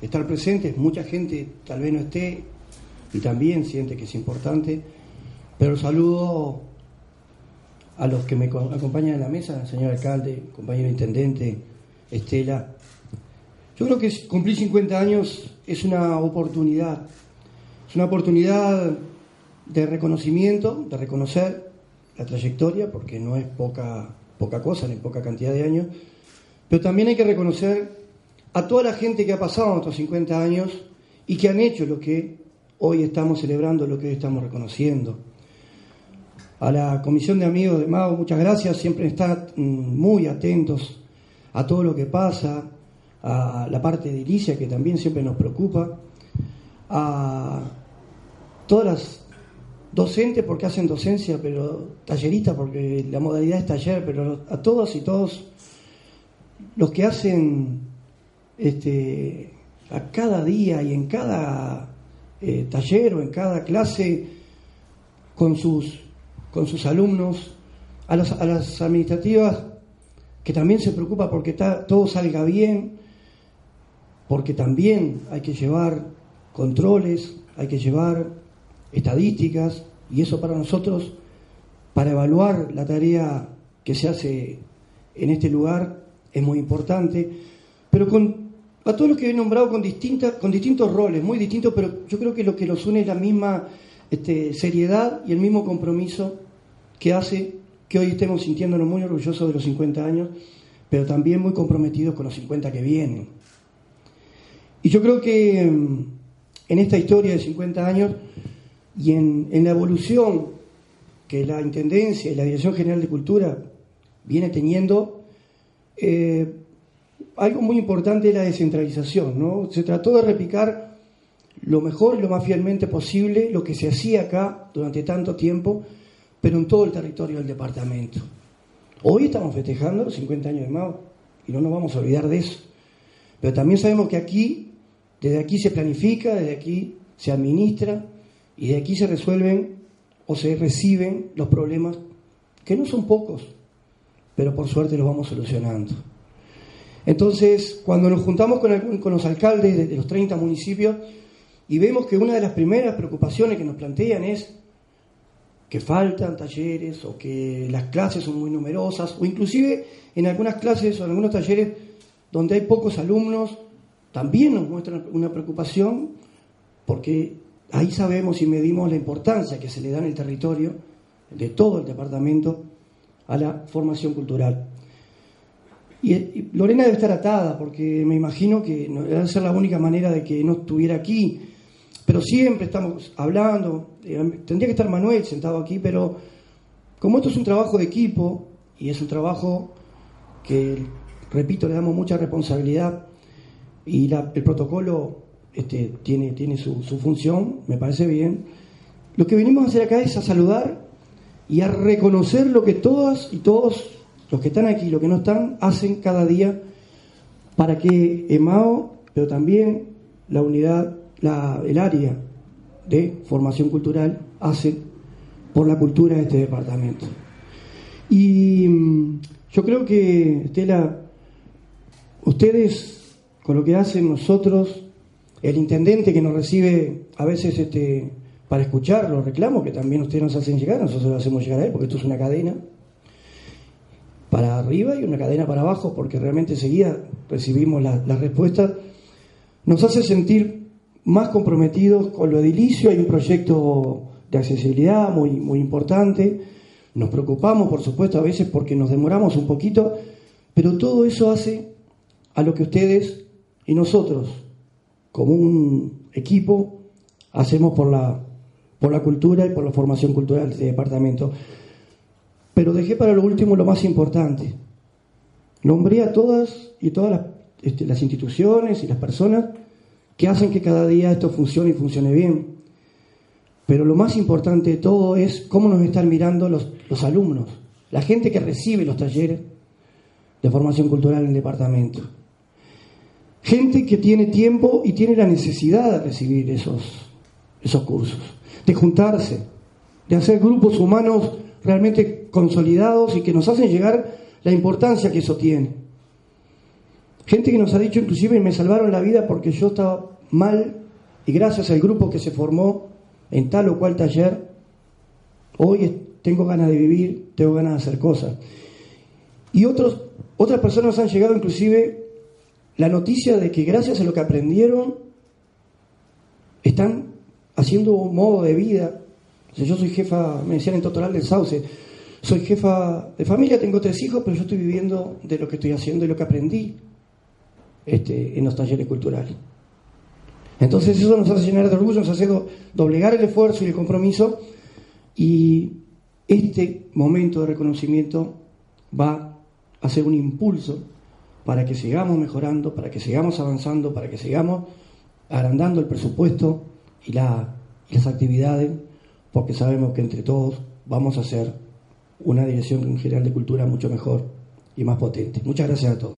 estar presentes. Mucha gente tal vez no esté y también siente que es importante, pero saludo a los que me acompañan en la mesa, señor alcalde, compañero intendente, Estela. Yo creo que cumplir 50 años es una oportunidad, es una oportunidad de reconocimiento, de reconocer la trayectoria, porque no es poca, poca cosa ni poca cantidad de años, pero también hay que reconocer a toda la gente que ha pasado nuestros 50 años y que han hecho lo que hoy estamos celebrando, lo que hoy estamos reconociendo. A la Comisión de Amigos de Mago, muchas gracias, siempre están mm, muy atentos a todo lo que pasa, a la parte de Ilicia que también siempre nos preocupa, a todas las docentes porque hacen docencia, pero talleristas porque la modalidad es taller, pero a todos y todos los que hacen este, a cada día y en cada eh, taller o en cada clase con sus, con sus alumnos, a, a las administrativas que también se preocupa porque todo salga bien, porque también hay que llevar controles, hay que llevar estadísticas, y eso para nosotros, para evaluar la tarea que se hace en este lugar, es muy importante, pero con a todos los que he nombrado con, distintas, con distintos roles, muy distintos, pero yo creo que lo que los une es la misma este, seriedad y el mismo compromiso que hace que hoy estemos sintiéndonos muy orgullosos de los 50 años, pero también muy comprometidos con los 50 que vienen. Y yo creo que mm, en esta historia de 50 años y en, la evolución que la Intendencia y la Dirección General de Cultura viene teniendo, eh, algo muy importante es la descentralización, ¿no? Se trató de replicar lo mejor y lo más fielmente posible lo que se hacía acá durante tanto tiempo, pero en todo el territorio del departamento. Hoy estamos festejando los 50 años de Mao y no nos vamos a olvidar de eso. Pero también sabemos que aquí, desde aquí se planifica, desde aquí se administra y de aquí se resuelven o se reciben los problemas, que no son pocos, pero por suerte los vamos solucionando. Entonces, cuando nos juntamos con, los alcaldes de, los 30 municipios y vemos que una de las primeras preocupaciones que nos plantean es que faltan talleres o que las clases son muy numerosas o inclusive en algunas clases o en algunos talleres donde hay pocos alumnos, también nos muestran una preocupación porque ahí sabemos y medimos la importancia que se le da en el territorio de todo el departamento a la formación cultural. Y, Lorena debe estar atada, porque me imagino que no, debe ser la única manera de que no estuviera aquí. Pero siempre estamos hablando, eh, tendría que estar Manuel sentado aquí, pero como esto es un trabajo de equipo y es un trabajo que, repito, le damos mucha responsabilidad y el protocolo este, tiene, tiene su, su función, me parece bien. Lo que venimos a hacer acá es a saludar y a reconocer lo que todas y todos los que están aquí, los que no están, hacen cada día para que EMAO, pero también la unidad, la, el área de formación cultural, hace por la cultura de este departamento. Y mm, yo creo que, Estela, ustedes, con lo que hacen nosotros, el intendente que nos recibe a veces este, para escuchar los reclamos que también ustedes nos hacen llegar, nosotros los hacemos llegar a él, porque esto es una cadena, para arriba y una cadena para abajo, porque realmente seguía recibimos la, respuesta, nos hace sentir más comprometidos con lo edilicio. Hay un proyecto de accesibilidad muy, muy importante. Nos preocupamos, por supuesto, a veces porque nos demoramos un poquito, pero todo eso hace a lo que ustedes y nosotros, como un equipo, hacemos por la, por la cultura y por la formación cultural de este departamento. Pero dejé para lo último lo más importante. Nombré a todas y todas las, este, las instituciones y las personas que hacen que cada día esto funcione y funcione bien. Pero lo más importante de todo es cómo nos están mirando los, los alumnos, la gente que recibe los talleres de formación cultural en el departamento. Gente que tiene tiempo y tiene la necesidad de recibir esos, esos cursos, de juntarse, de hacer grupos humanos realmente consolidados y que nos hacen llegar la importancia que eso tiene. Gente que nos ha dicho, inclusive me salvaron la vida porque yo estaba mal y gracias al grupo que se formó en tal o cual taller, hoy tengo ganas de vivir, tengo ganas de hacer cosas. Y otros, otras personas han llegado inclusive la noticia de que gracias a lo que aprendieron, están haciendo un modo de vida. Yo soy jefa, me decían en Totoral del Sauce, soy jefa de familia, tengo tres hijos, pero yo estoy viviendo de lo que estoy haciendo y lo que aprendí este, en los talleres culturales. Entonces eso nos hace llenar de orgullo, nos hace doblegar el esfuerzo y el compromiso y este momento de reconocimiento va a ser un impulso para que sigamos mejorando, para que sigamos avanzando, para que sigamos agrandando el presupuesto y, la, y las actividades, porque sabemos que entre todos vamos a hacer una dirección general de cultura mucho mejor y más potente. Muchas gracias a todos.